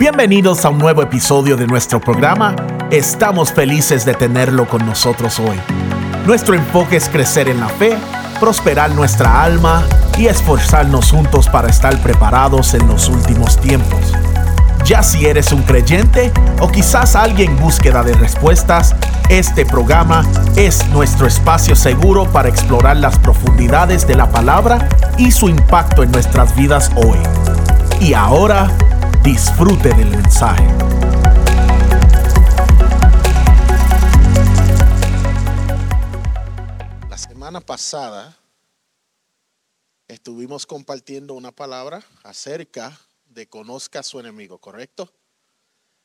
Bienvenidos a un nuevo episodio de nuestro programa. Estamos felices de tenerlo con nosotros hoy. Nuestro enfoque es crecer en la fe, prosperar nuestra alma y esforzarnos juntos para estar preparados en los últimos tiempos. Ya si eres un creyente o quizás alguien en búsqueda de respuestas, este programa es nuestro espacio seguro para explorar las profundidades de la palabra y su impacto en nuestras vidas hoy. Y ahora, disfrute del mensaje. La semana pasada estuvimos compartiendo una palabra acerca de conozca a su enemigo, ¿correcto?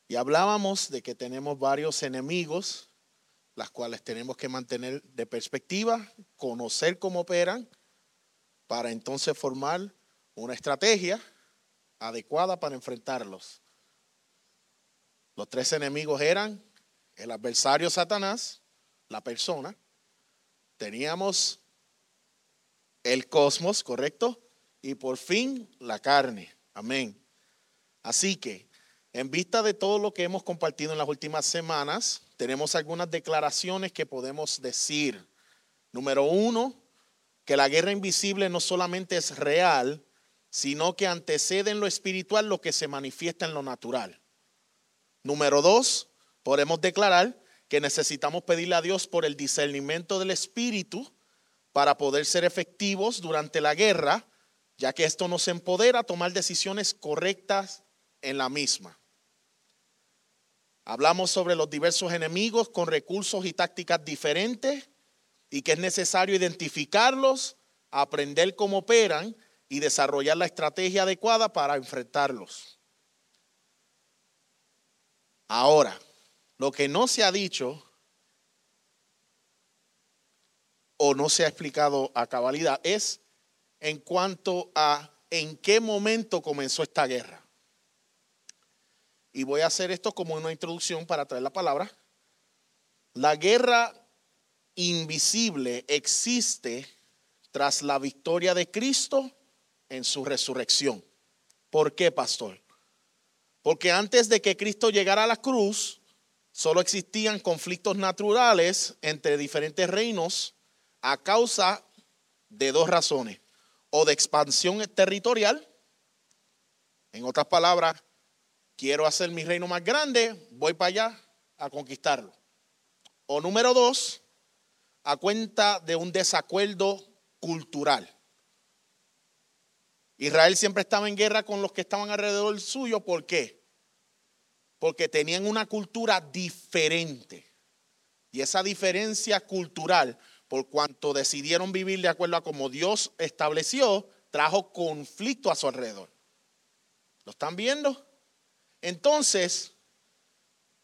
Y hablábamos de que tenemos varios enemigos, las cuales tenemos que mantener de perspectiva, conocer cómo operan, para entonces formar una estrategia adecuada para enfrentarlos. Los tres enemigos eran el adversario Satanás, la persona, teníamos el cosmos, ¿correcto? Y por fin la carne. Amén. Así que, en vista de todo lo que hemos compartido en las últimas semanas, tenemos algunas declaraciones que podemos decir. Número uno, que la guerra invisible no solamente es real, sino que antecede en lo espiritual lo que se manifiesta en lo natural. Número dos, podemos declarar que necesitamos pedirle a Dios por el discernimiento del espíritu para poder ser efectivos durante la guerra, ya que esto nos empodera a tomar decisiones correctas en la misma. Hablamos sobre los diversos enemigos con recursos y tácticas diferentes y que es necesario identificarlos, aprender cómo operan y desarrollar la estrategia adecuada para enfrentarlos. Ahora, lo que no se ha dicho o no se ha explicado a cabalidad es en cuanto a en qué momento comenzó esta guerra. Y voy a hacer esto como una introducción para traer la palabra. La guerra invisible existe tras la victoria de Cristo en su resurrección. ¿Por qué, pastor? Porque antes de que Cristo llegara a la cruz, solo existían conflictos naturales entre diferentes reinos a causa de dos razones. O de expansión territorial, en otras palabras, quiero hacer mi reino más grande, voy para allá a conquistarlo. O número dos, a cuenta de un desacuerdo cultural. Israel siempre estaba en guerra con los que estaban alrededor suyo. ¿Por qué? Porque tenían una cultura diferente. Y esa diferencia cultural, por cuanto decidieron vivir de acuerdo a como Dios estableció, trajo conflicto a su alrededor. ¿Lo están viendo? Entonces,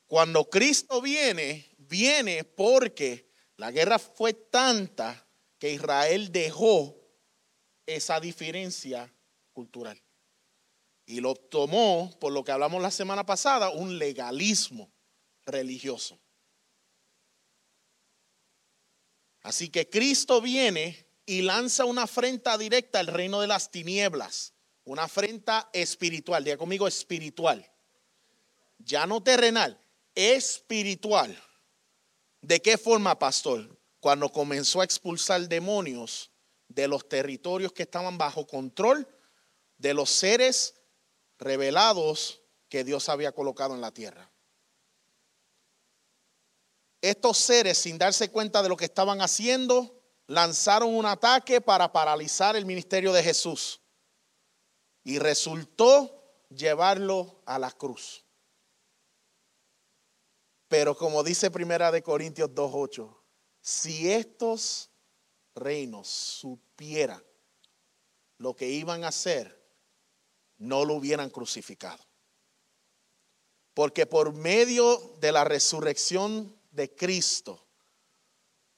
cuando Cristo viene, viene porque la guerra fue tanta que Israel dejó esa diferencia Y lo tomó, por lo que hablamos la semana pasada, un legalismo religioso. Así que Cristo viene y lanza una afrenta directa al reino de las tinieblas, una afrenta espiritual, diga conmigo espiritual, ya no terrenal, espiritual. ¿De qué forma, pastor? Cuando comenzó a expulsar demonios de los territorios que estaban bajo control de los seres revelados que Dios había colocado en la tierra. Estos seres, sin darse cuenta de lo que estaban haciendo, lanzaron un ataque para paralizar el ministerio de Jesús. Y resultó llevarlo a la cruz. Pero como dice Primera de Corintios 2:8, si estos reinos supieran lo que iban a hacer, no lo hubieran crucificado. Porque por medio de la resurrección de Cristo,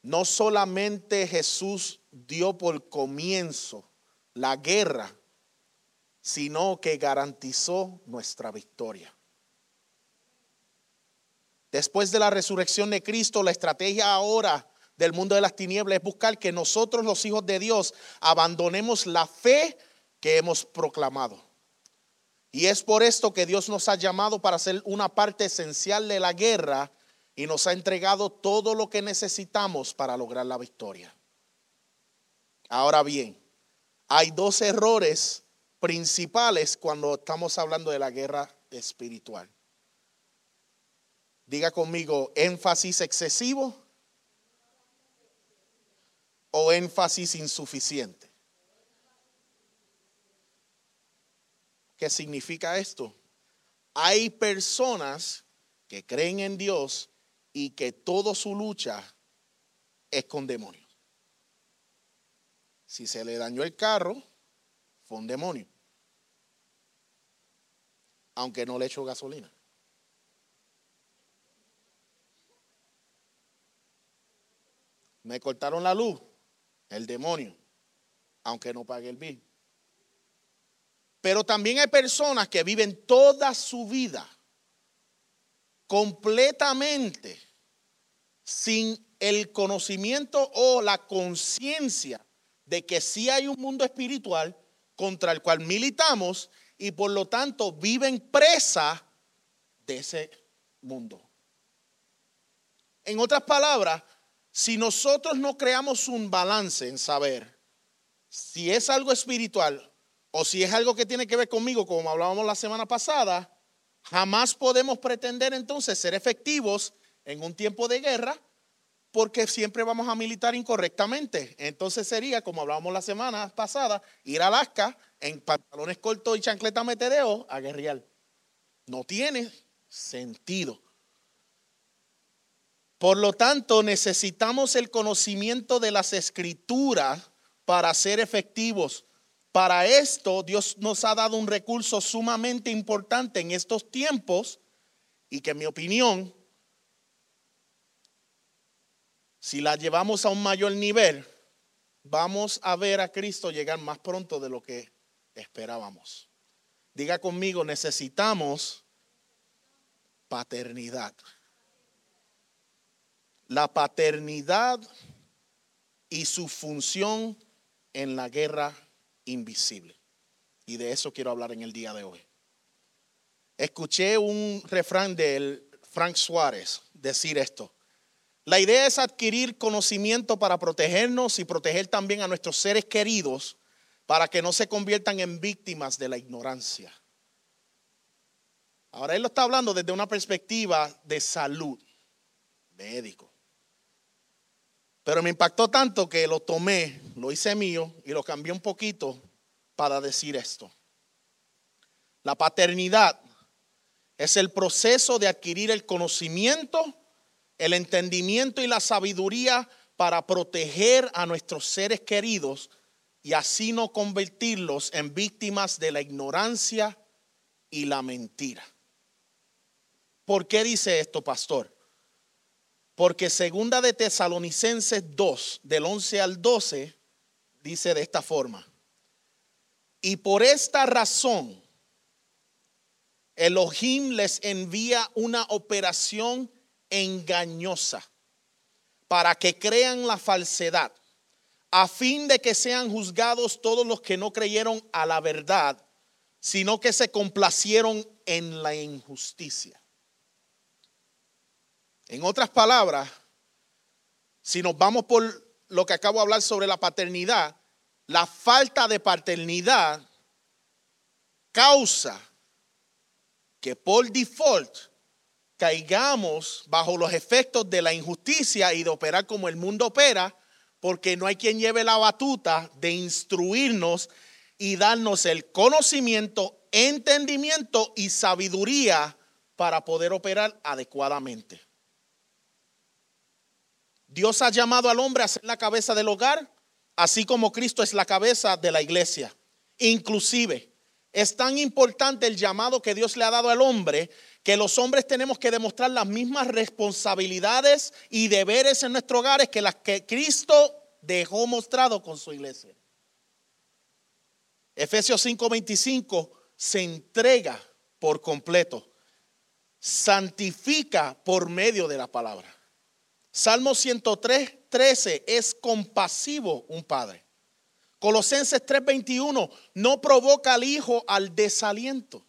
no solamente Jesús dio por comienzo la guerra, sino que garantizó nuestra victoria. Después de la resurrección de Cristo, la estrategia ahora del mundo de las tinieblas es buscar que nosotros los hijos de Dios abandonemos la fe que hemos proclamado Y es por esto que Dios nos ha llamado para ser una parte esencial de la guerra y nos ha entregado todo lo que necesitamos para lograr la victoria. Ahora bien, hay dos errores principales cuando estamos hablando de la guerra espiritual. Diga conmigo, énfasis excesivo o énfasis insuficiente. ¿Qué significa esto? Hay personas que creen en Dios y que toda su lucha es con demonios. Si se le dañó el carro, fue un demonio. Aunque no le echó gasolina. Me cortaron la luz, el demonio, aunque no pague el bill. Pero también hay personas que viven toda su vida completamente sin el conocimiento o la conciencia de que sí hay un mundo espiritual contra el cual militamos y por lo tanto viven presa de ese mundo. En otras palabras, si nosotros no creamos un balance en saber si es algo espiritual o si es algo que tiene que ver conmigo, como hablábamos la semana pasada, jamás podemos pretender entonces ser efectivos en un tiempo de guerra porque siempre vamos a militar incorrectamente. Entonces sería, como hablábamos la semana pasada, ir a Alaska en pantalones cortos y chancleta metedeo a guerrear. No tiene sentido. Por lo tanto, necesitamos el conocimiento de las escrituras para ser efectivos. Para esto, Dios nos ha dado un recurso sumamente importante en estos tiempos y que en mi opinión si la llevamos a un mayor nivel, vamos a ver a Cristo llegar más pronto de lo que esperábamos. Diga conmigo, necesitamos paternidad. La paternidad y su función en la guerra invisible. Y de eso quiero hablar en el día de hoy. Escuché un refrán de Frank Suárez decir esto. La idea es adquirir conocimiento para protegernos y proteger también a nuestros seres queridos para que no se conviertan en víctimas de la ignorancia. Ahora él lo está hablando desde una perspectiva de salud, médico. Pero me impactó tanto que lo tomé, lo hice mío y lo cambié un poquito para decir esto. La paternidad es el proceso de adquirir el conocimiento el entendimiento y la sabiduría para proteger a nuestros seres queridos y así no convertirlos en víctimas de la ignorancia y la mentira. ¿Por qué dice esto, pastor? Porque segunda de Tesalonicenses 2, del 11 al 12, dice de esta forma. Y por esta razón, Elohim les envía una operación engañosa para que crean la falsedad, a fin de que sean juzgados todos los que no creyeron a la verdad, sino que se complacieron en la injusticia. En otras palabras, si nos vamos por lo que acabo de hablar sobre la paternidad, la falta de paternidad causa que por default caigamos bajo los efectos de la injusticia y de operar como el mundo opera, porque no hay quien lleve la batuta de instruirnos y darnos el conocimiento, entendimiento y sabiduría para poder operar adecuadamente. Dios ha llamado al hombre a ser la cabeza del hogar, así como Cristo es la cabeza de la iglesia. Inclusive, es tan importante el llamado que Dios le ha dado al hombre que los hombres tenemos que demostrar las mismas responsabilidades y deberes en nuestros hogares que las que Cristo dejó mostrado con su iglesia. Efesios 5:25 se entrega por completo, santifica por medio de la palabra. Salmo 103, 13 es compasivo un padre. Colosenses 3:21 no provoca al hijo al desaliento.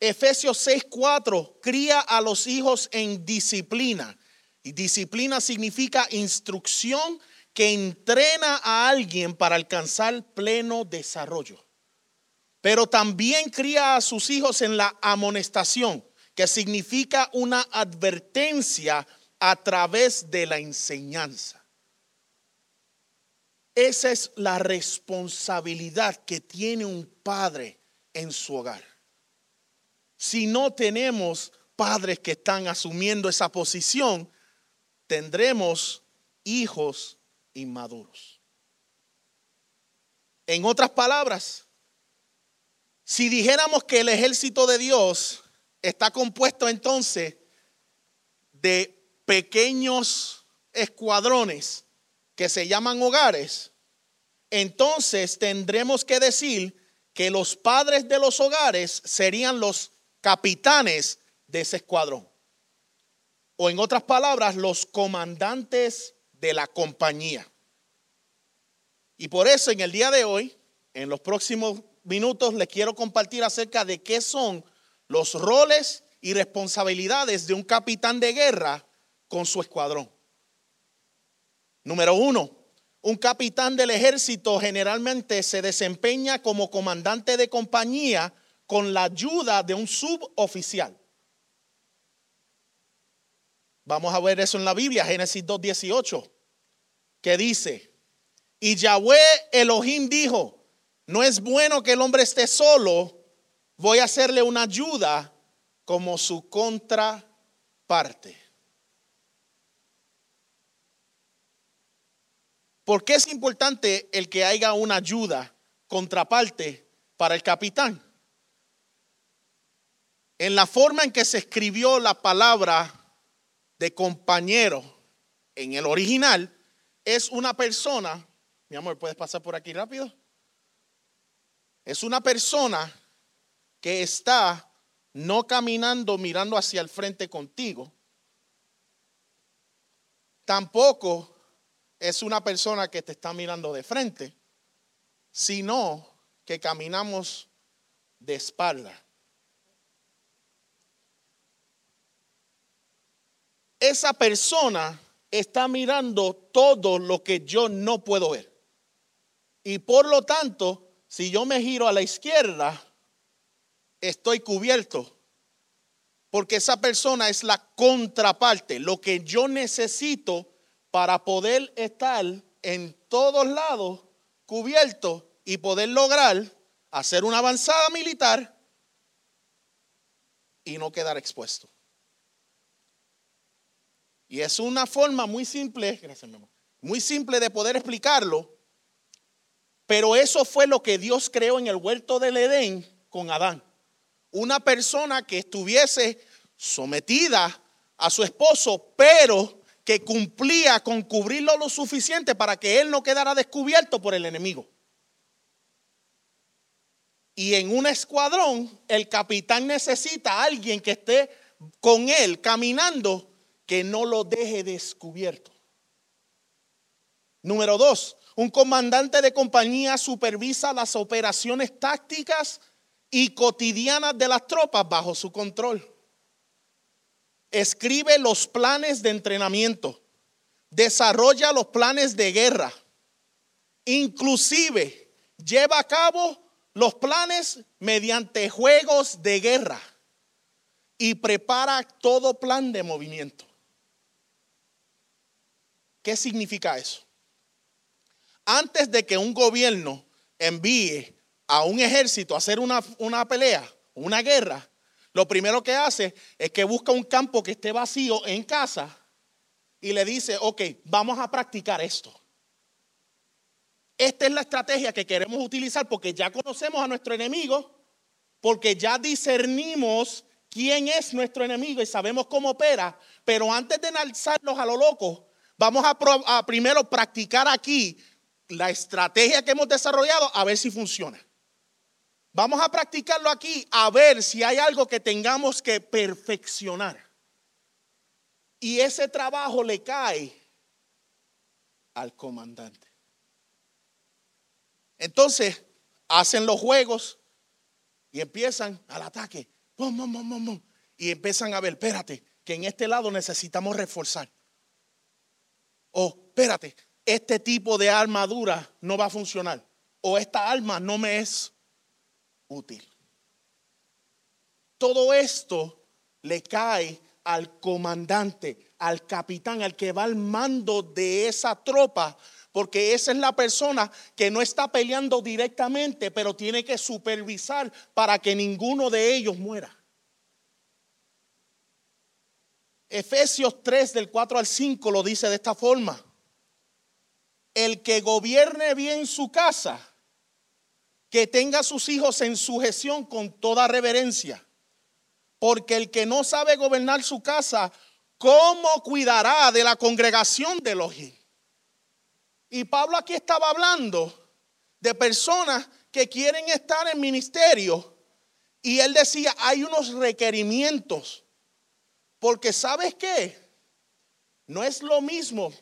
Efesios 6:4, cría a los hijos en disciplina. Y disciplina significa instrucción que entrena a alguien para alcanzar pleno desarrollo. Pero también cría a sus hijos en la amonestación, que significa una advertencia a través de la enseñanza. Esa es la responsabilidad que tiene un padre en su hogar. Si no tenemos padres que están asumiendo esa posición, tendremos hijos inmaduros. En otras palabras, si dijéramos que el ejército de Dios está compuesto entonces de pequeños escuadrones que se llaman hogares, entonces tendremos que decir que los padres de los hogares serían los capitanes de ese escuadrón. O en otras palabras, los comandantes de la compañía. Y por eso en el día de hoy, en los próximos minutos, les quiero compartir acerca de qué son los roles y responsabilidades de un capitán de guerra con su escuadrón. Número uno, un capitán del ejército generalmente se desempeña como comandante de compañía con la ayuda de un suboficial. Vamos a ver eso en la Biblia, Génesis 2.18, que dice, y Yahweh Elohim dijo, no es bueno que el hombre esté solo, voy a hacerle una ayuda como su contraparte. ¿Por qué es importante el que haya una ayuda contraparte para el capitán? En la forma en que se escribió la palabra de compañero en el original, es una persona, mi amor, ¿puedes pasar por aquí rápido? Es una persona que está no caminando mirando hacia el frente contigo, tampoco es una persona que te está mirando de frente, sino que caminamos de espalda. Esa persona está mirando todo lo que yo no puedo ver. Y por lo tanto, si yo me giro a la izquierda, estoy cubierto. Porque esa persona es la contraparte. Lo que yo necesito para poder estar en todos lados cubierto y poder lograr hacer una avanzada militar y no quedar expuesto. Y es una forma muy simple, muy simple de poder explicarlo, pero eso fue lo que Dios creó en el huerto del Edén con Adán. Una persona que estuviese sometida a su esposo, pero que cumplía con cubrirlo lo suficiente para que él no quedara descubierto por el enemigo. Y en un escuadrón, el capitán necesita a alguien que esté con él caminando que no lo deje descubierto. Número dos, un comandante de compañía supervisa las operaciones tácticas y cotidianas de las tropas bajo su control escribe los planes de entrenamiento, desarrolla los planes de guerra, inclusive lleva a cabo los planes mediante juegos de guerra y prepara todo plan de movimiento. ¿Qué significa eso? Antes de que un gobierno envíe a un ejército a hacer una, una pelea, una guerra, lo primero que hace es que busca un campo que esté vacío en casa y le dice, ok, vamos a practicar esto. Esta es la estrategia que queremos utilizar porque ya conocemos a nuestro enemigo, porque ya discernimos quién es nuestro enemigo y sabemos cómo opera, pero antes de alzarlos a lo loco, vamos a primero practicar aquí la estrategia que hemos desarrollado a ver si funciona. Vamos a practicarlo aquí a ver si hay algo que tengamos que perfeccionar. Y ese trabajo le cae al comandante. Entonces, hacen los juegos y empiezan al ataque. Y empiezan a ver, espérate, que en este lado necesitamos reforzar. O espérate, este tipo de armadura no va a funcionar. O esta arma no me es útil. Todo esto le cae al comandante, al capitán, al que va al mando de esa tropa, porque esa es la persona que no está peleando directamente, pero tiene que supervisar para que ninguno de ellos muera. Efesios 3 del 4 al 5 lo dice de esta forma. El que gobierne bien su casa, que tenga a sus hijos en sujeción con toda reverencia porque el que no sabe gobernar su casa, ¿cómo cuidará de la congregación de Elohim? Y Pablo aquí estaba hablando de personas que quieren estar en ministerio. Y él decía, hay unos requerimientos. Porque sabes qué? No es lo mismo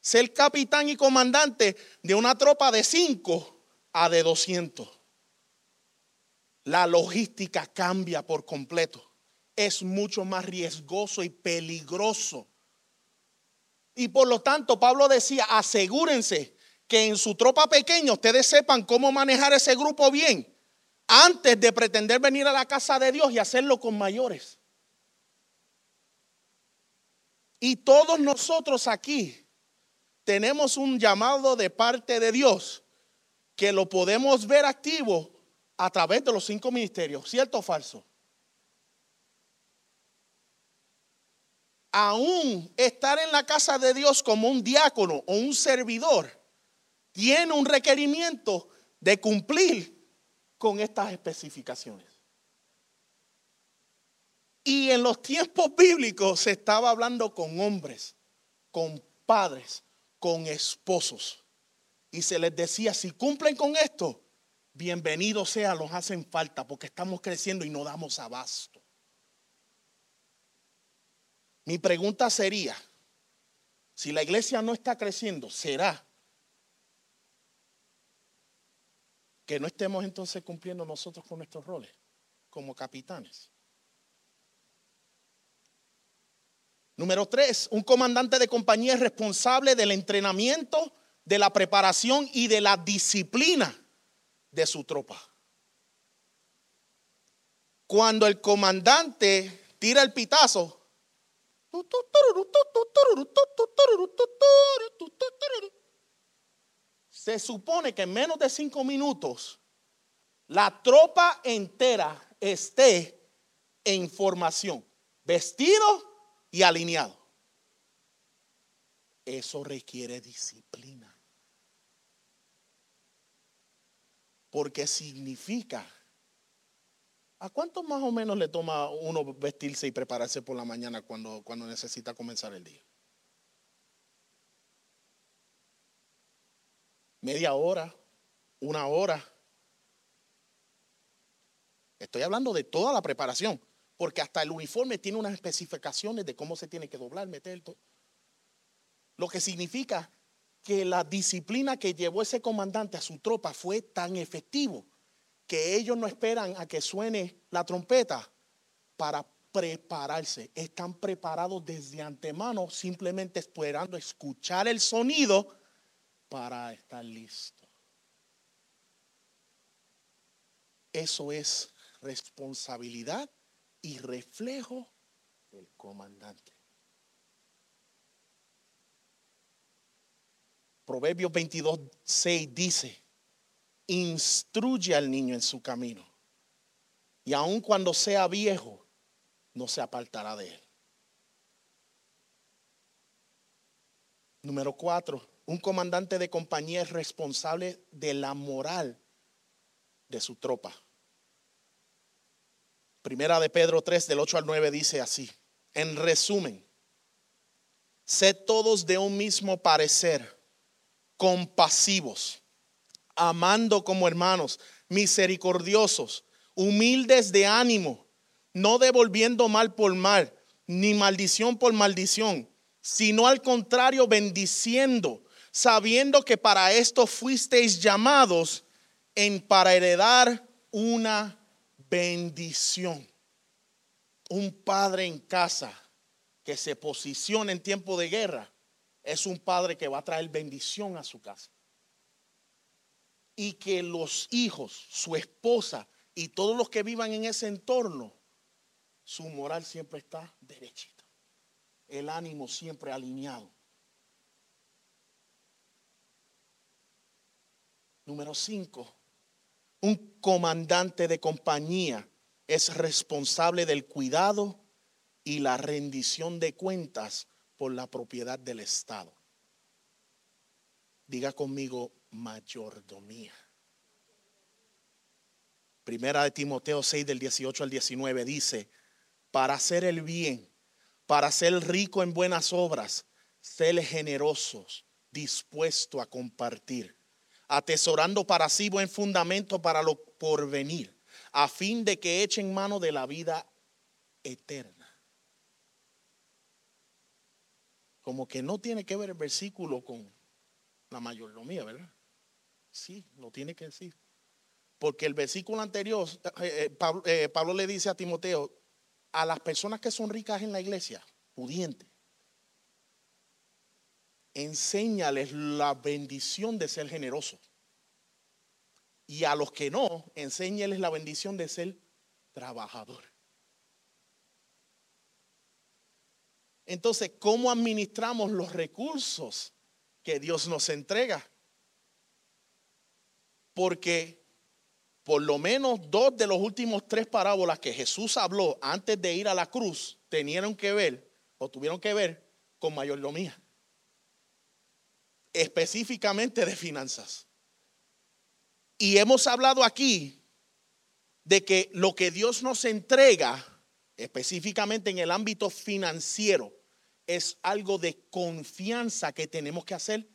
ser capitán y comandante de una tropa de cinco a de 200. La logística cambia por completo es mucho más riesgoso y peligroso. Y por lo tanto, Pablo decía, asegúrense que en su tropa pequeña ustedes sepan cómo manejar ese grupo bien antes de pretender venir a la casa de Dios y hacerlo con mayores. Y todos nosotros aquí tenemos un llamado de parte de Dios que lo podemos ver activo a través de los cinco ministerios, ¿cierto o falso? aún estar en la casa de Dios como un diácono o un servidor tiene un requerimiento de cumplir con estas especificaciones. Y en los tiempos bíblicos se estaba hablando con hombres, con padres, con esposos. Y se les decía, si cumplen con esto, bienvenidos sea, los hacen falta porque estamos creciendo y no damos abasto. Mi pregunta sería, si la iglesia no está creciendo, ¿será que no estemos entonces cumpliendo nosotros con nuestros roles como capitanes? Número tres, un comandante de compañía es responsable del entrenamiento, de la preparación y de la disciplina de su tropa. Cuando el comandante tira el pitazo, se supone que en menos de cinco minutos la tropa entera esté en formación, vestido y alineado. Eso requiere disciplina. Porque significa ¿A cuánto más o menos le toma uno vestirse y prepararse por la mañana cuando, cuando necesita comenzar el día? Media hora, una hora. Estoy hablando de toda la preparación, porque hasta el uniforme tiene unas especificaciones de cómo se tiene que doblar, meter todo. Lo que significa que la disciplina que llevó ese comandante a su tropa fue tan efectivo que ellos no esperan a que suene la trompeta para prepararse. Están preparados desde antemano, simplemente esperando escuchar el sonido para estar listos. Eso es responsabilidad y reflejo del comandante. Proverbios 22, 6 dice, instruye al niño en su camino. Y aun cuando sea viejo, no se apartará de él. Número cuatro, un comandante de compañía es responsable de la moral de su tropa. Primera de Pedro 3, del 8 al 9 dice así. En resumen, sed todos de un mismo parecer, compasivos amando como hermanos, misericordiosos, humildes de ánimo, no devolviendo mal por mal, ni maldición por maldición, sino al contrario bendiciendo, sabiendo que para esto fuisteis llamados en para heredar una bendición. un padre en casa que se posiciona en tiempo de guerra es un padre que va a traer bendición a su casa. Y que los hijos, su esposa y todos los que vivan en ese entorno, su moral siempre está derechita. El ánimo siempre alineado. Número cinco, un comandante de compañía es responsable del cuidado y la rendición de cuentas por la propiedad del Estado. Diga conmigo mayordomía. Primera de Timoteo 6 del 18 al 19 dice, para hacer el bien, para ser rico en buenas obras, ser generosos, dispuesto a compartir, atesorando para sí buen fundamento para lo porvenir, a fin de que echen mano de la vida eterna. Como que no tiene que ver el versículo con la mayordomía, ¿verdad? Sí, lo tiene que decir. Porque el versículo anterior, eh, eh, eh, Pablo, le dice a Timoteo, a las personas que son ricas en la iglesia, pudientes, enséñales la bendición de ser generosos. Y a los que no, enséñales la bendición de ser trabajador. Entonces, ¿cómo administramos los recursos que Dios nos entrega? Porque por lo menos dos de los últimos tres parábolas que Jesús habló antes de ir a la cruz tenían que ver o tuvieron que ver con mayordomía. Específicamente de finanzas. Y hemos hablado aquí de que lo que Dios nos entrega, específicamente en el ámbito financiero, es algo de confianza que tenemos que hacer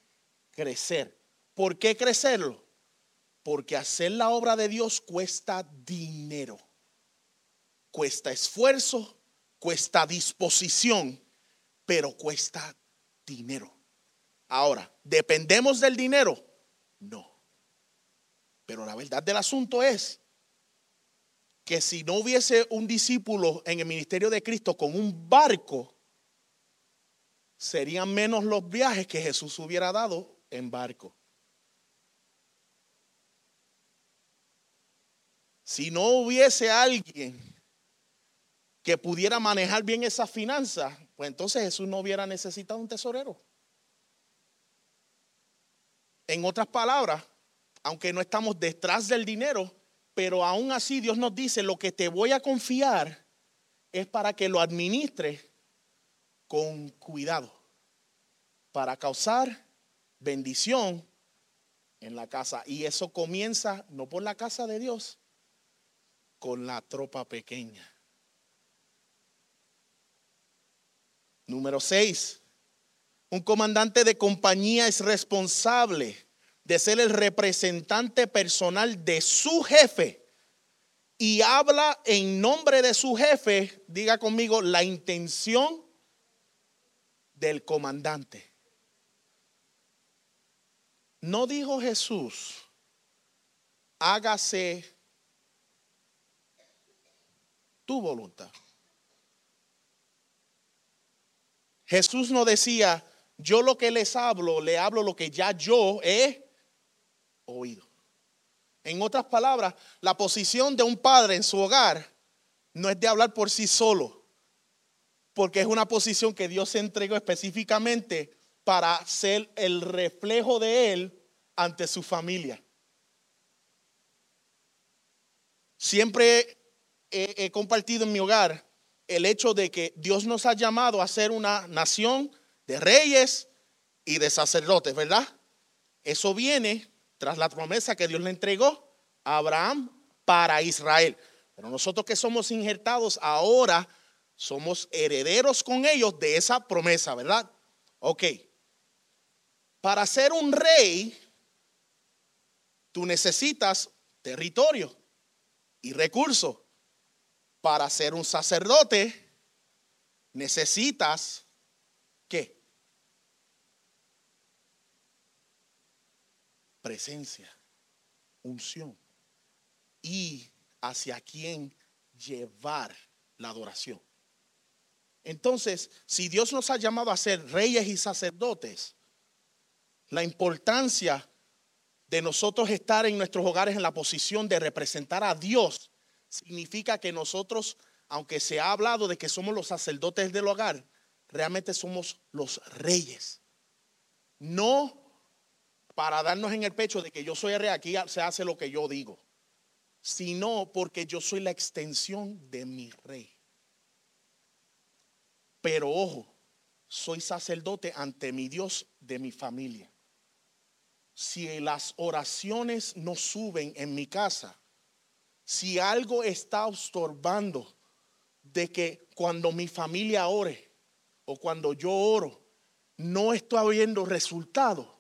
crecer. ¿Por qué crecerlo? Porque hacer la obra de Dios cuesta dinero, cuesta esfuerzo, cuesta disposición, pero cuesta dinero. Ahora, ¿dependemos del dinero? No. Pero la verdad del asunto es que si no hubiese un discípulo en el ministerio de Cristo con un barco, serían menos los viajes que Jesús hubiera dado en barco. Si no hubiese alguien que pudiera manejar bien esas finanzas, pues entonces Jesús no hubiera necesitado un tesorero. En otras palabras, aunque no estamos detrás del dinero, pero aún así Dios nos dice, lo que te voy a confiar es para que lo administres con cuidado para causar bendición en la casa. Y eso comienza no por la casa de Dios, con la tropa pequeña. Número 6. Un comandante de compañía es responsable de ser el representante personal de su jefe y habla en nombre de su jefe, diga conmigo, la intención del comandante. No dijo Jesús, hágase tu voluntad. Jesús no decía, yo lo que les hablo, le hablo lo que ya yo he oído. En otras palabras, la posición de un padre en su hogar no es de hablar por sí solo porque es una posición que Dios entregó específicamente para ser el reflejo de Él ante su familia. Siempre he, compartido en mi hogar el hecho de que Dios nos ha llamado a ser una nación de reyes y de sacerdotes, ¿verdad? Eso viene tras la promesa que Dios le entregó a Abraham para Israel. Pero nosotros que somos injertados ahora somos herederos con ellos de esa promesa, ¿verdad? Ok. Para ser un rey, tú necesitas territorio y recursos. Para ser un sacerdote, necesitas qué? Presencia, unción y hacia quién llevar la adoración. Entonces, si Dios nos ha llamado a ser reyes y sacerdotes, la importancia de nosotros estar en nuestros hogares en la posición de representar a Dios significa que nosotros, aunque se ha hablado de que somos los sacerdotes del hogar, realmente somos los reyes. No para darnos en el pecho de que yo soy rey, aquí se hace lo que yo digo, sino porque yo soy la extensión de mi rey. Pero ojo, soy sacerdote ante mi Dios de mi familia. Si las oraciones no suben en mi casa, si algo está estorbando de que cuando mi familia ore o cuando yo oro, no estoy viendo resultado,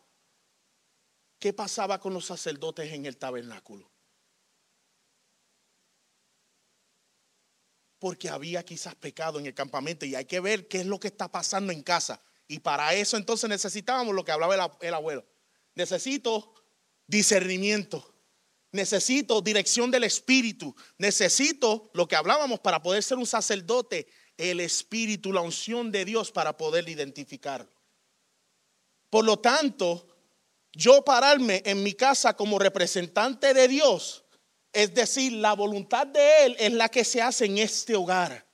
¿qué pasaba con los sacerdotes en el tabernáculo? Porque había quizás pecado en el campamento y hay que ver qué es lo que está pasando en casa. Y para eso entonces necesitábamos lo que hablaba el, abuelo. Necesito discernimiento. Necesito dirección del Espíritu. Necesito lo que hablábamos para poder ser un sacerdote, el Espíritu, la unción de Dios para poder identificarlo. Por lo tanto, yo pararme en mi casa como representante de Dios es decir, la voluntad de Él es la que se hace en este hogar.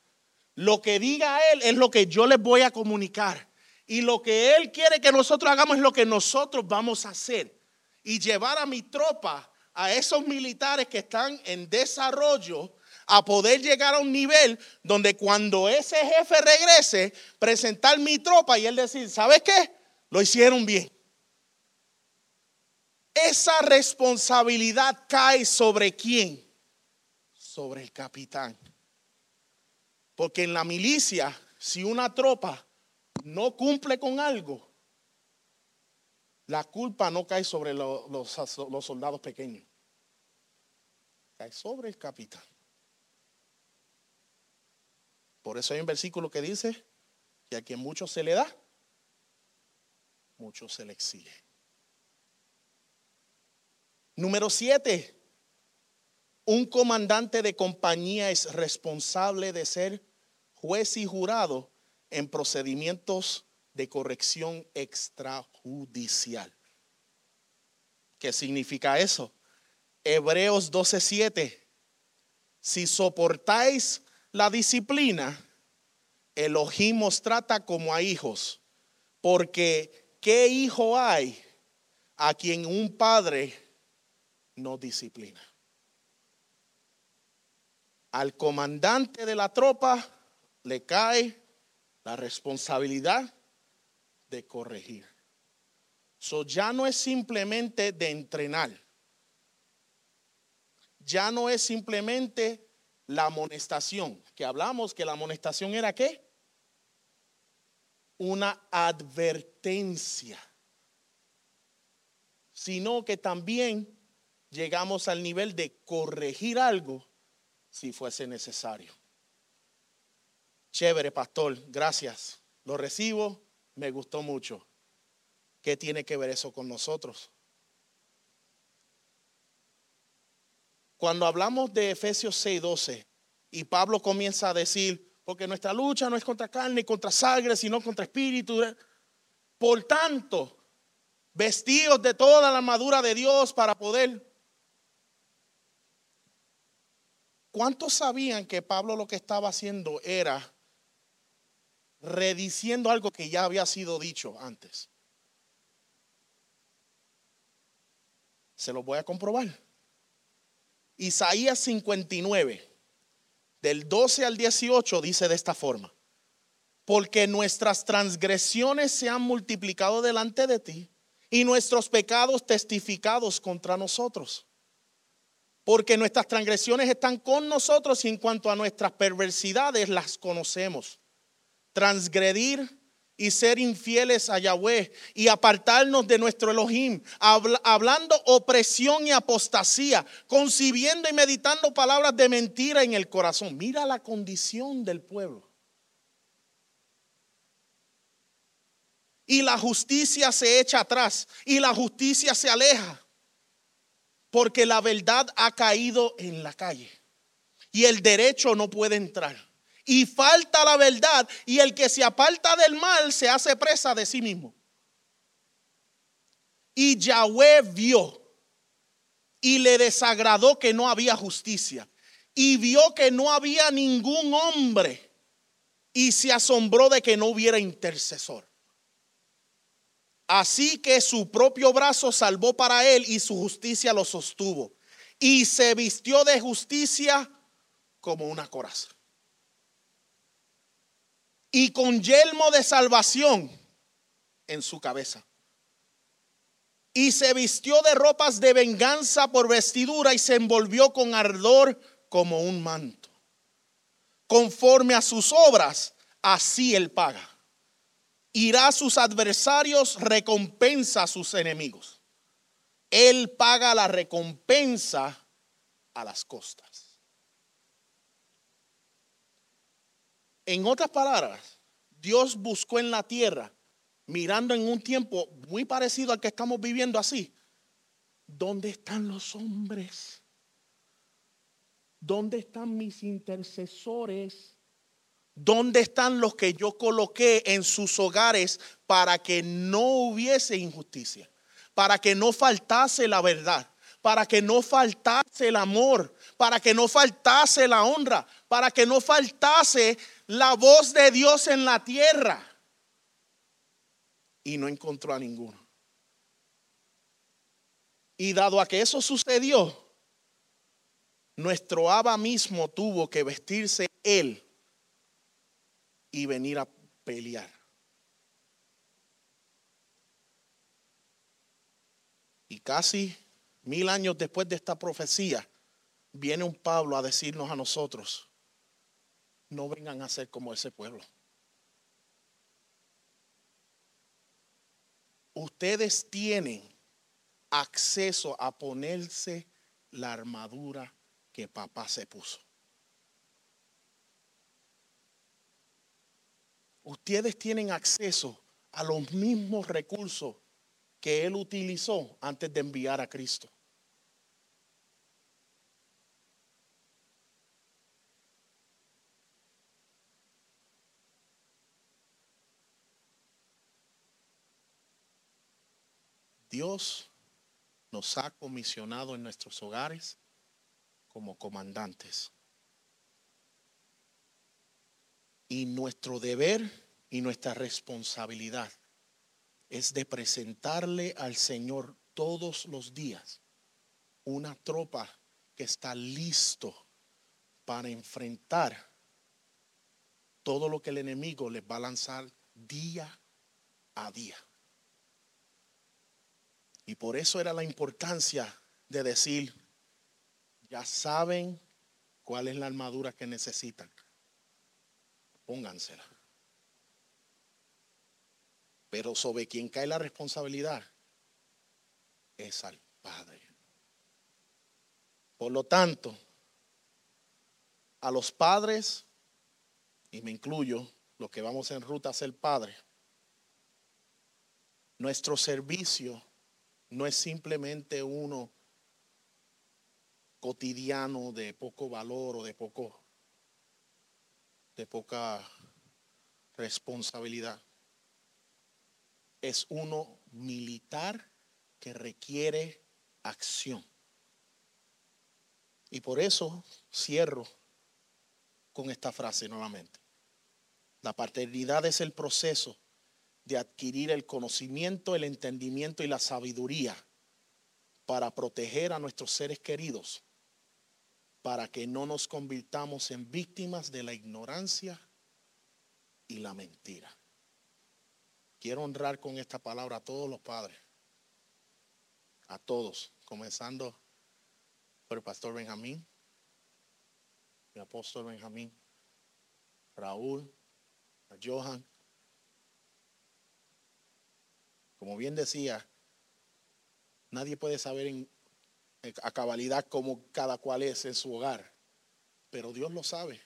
Lo que diga Él es lo que yo les voy a comunicar. Y lo que Él quiere que nosotros hagamos es lo que nosotros vamos a hacer. Y llevar a mi tropa, a esos militares que están en desarrollo, a poder llegar a un nivel donde cuando ese jefe regrese, presentar mi tropa y él decir, ¿sabes qué? Lo hicieron bien esa responsabilidad cae sobre quién? Sobre el capitán. Porque en la milicia, si una tropa no cumple con algo, la culpa no cae sobre los, soldados pequeños, cae sobre el capitán. Por eso hay un versículo que dice que a quien mucho se le da, mucho se le exige. Número siete, un comandante de compañía es responsable de ser juez y jurado en procedimientos de corrección extrajudicial. ¿Qué significa eso? Hebreos 12:7. Si soportáis la disciplina, Elohim os trata como a hijos, porque ¿qué hijo hay a quien un padre no disciplina. Al comandante de la tropa le cae la responsabilidad de corregir. So ya no es simplemente de entrenar. Ya no es simplemente la amonestación, que hablamos que la amonestación era qué? Una advertencia, sino que también llegamos al nivel de corregir algo si fuese necesario. Chévere, pastor, gracias. Lo recibo, me gustó mucho. ¿Qué tiene que ver eso con nosotros? Cuando hablamos de Efesios 6:12 y Pablo comienza a decir, porque nuestra lucha no es contra carne y contra sangre, sino contra espíritu. Por tanto, vestidos de toda la armadura de Dios para poder ¿Cuántos sabían que Pablo lo que estaba haciendo era rediciendo algo que ya había sido dicho antes? Se lo voy a comprobar. Isaías 59, del 12 al 18, dice de esta forma, porque nuestras transgresiones se han multiplicado delante de ti y nuestros pecados testificados contra nosotros porque nuestras transgresiones están con nosotros y en cuanto a nuestras perversidades las conocemos. Transgredir y ser infieles a Yahweh y apartarnos de nuestro Elohim, hablando opresión y apostasía, concibiendo y meditando palabras de mentira en el corazón. Mira la condición del pueblo. Y la justicia se echa atrás y la justicia se aleja porque la verdad ha caído en la calle y el derecho no puede entrar. y falta la verdad, y el que se aparta del mal se hace presa de sí mismo. Y Yahweh vio y le desagradó que no había justicia y vio que no había ningún hombre y se asombró de que no hubiera intercesor. Así que su propio brazo salvó para él y su justicia lo sostuvo. Y se vistió de justicia como una coraza. Y con yelmo de salvación en su cabeza y se vistió de ropas de venganza por vestidura y se envolvió con ardor como un manto. Conforme a sus obras, así él paga. Irá a sus adversarios, recompensa a sus enemigos. Él paga la recompensa a las costas. En otras palabras, Dios buscó en la tierra mirando en un tiempo muy parecido al que estamos viviendo así. ¿Dónde están los hombres? ¿Dónde están mis intercesores? ¿Dónde están los que yo coloqué en sus hogares para que no hubiese injusticia? Para que no faltase la verdad, para que no faltase el amor, para que no faltase la honra, para que no faltase la voz de Dios en la tierra y no encontró a ninguno. Y dado a que eso sucedió, nuestro Abba mismo tuvo que vestirse él y venir a pelear. Y casi mil años después de esta profecía, viene un Pablo a decirnos a nosotros, no vengan a ser como ese pueblo. ustedes tienen acceso a ponerse la armadura que papá se puso. Ustedes tienen acceso a los mismos recursos que él utilizó antes de enviar a Cristo. Dios nos ha comisionado en nuestros hogares como comandantes. Y nuestro deber y nuestra responsabilidad es de presentarle al Señor todos los días una tropa que está listo para enfrentar todo lo que el enemigo les va a lanzar día a día. Y por eso era la importancia de decir, ya saben cuál es la armadura que necesitan. Póngansela. Pero sobre quien cae la responsabilidad es al Padre. Por lo tanto, a los padres, y me incluyo, los que vamos en ruta a ser padre, nuestro servicio no es simplemente uno cotidiano de poco valor o de poco de poca responsabilidad. Es uno militar que requiere acción. Y por eso cierro con esta frase nuevamente. La paternidad es el proceso de adquirir el conocimiento, el entendimiento y la sabiduría para proteger a nuestros seres queridos, para que no nos convirtamos en víctimas de la ignorancia y la mentira. Quiero honrar con esta palabra a todos los padres, a todos, comenzando por el pastor Benjamín, el apóstol Benjamín, Raúl, Johan, Como bien decía, nadie puede saber en, a cabalidad cómo cada cual es en su hogar, pero Dios lo sabe.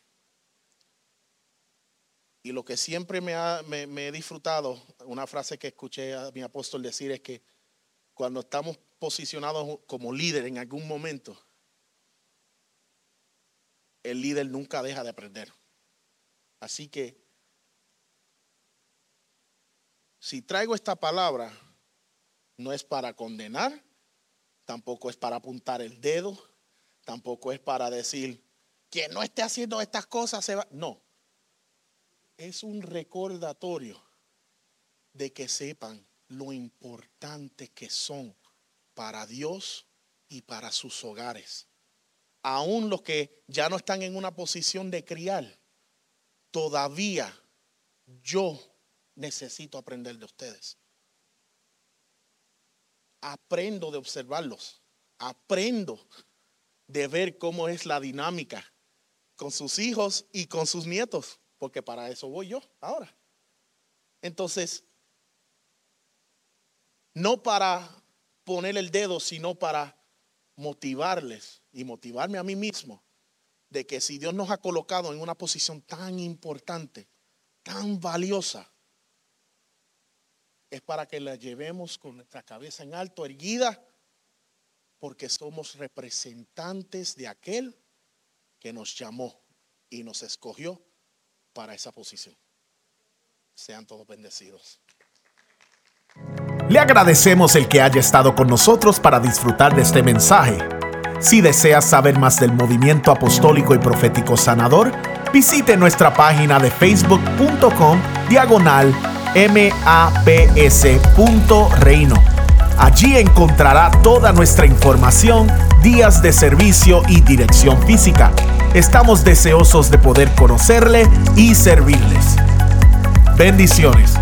Y lo que siempre me, me he disfrutado, una frase que escuché a mi apóstol decir es que cuando estamos posicionados como líder en algún momento, el líder nunca deja de aprender. Así que, si traigo esta palabra, no es para condenar, tampoco es para apuntar el dedo, tampoco es para decir, quien no esté haciendo estas cosas se va. No, es un recordatorio de que sepan lo importante que son para Dios y para sus hogares. Aún los que ya no están en una posición de criar, todavía yo necesito aprender de ustedes. Aprendo de observarlos, aprendo de ver cómo es la dinámica con sus hijos y con sus nietos, porque para eso voy yo ahora. Entonces, no para poner el dedo, sino para motivarles y motivarme a mí mismo de que si Dios nos ha colocado en una posición tan importante, tan valiosa, es para que la llevemos con nuestra cabeza en alto, erguida, porque somos representantes de aquel que nos llamó y nos escogió para esa posición. Sean todos bendecidos. Le agradecemos el que haya estado con nosotros para disfrutar de este mensaje. Si deseas saber más del movimiento apostólico y profético sanador, visite nuestra página de facebook.com diagonal maps.reino. Allí encontrará toda nuestra información, días de servicio y dirección física. Estamos deseosos de poder conocerle y servirles. Bendiciones.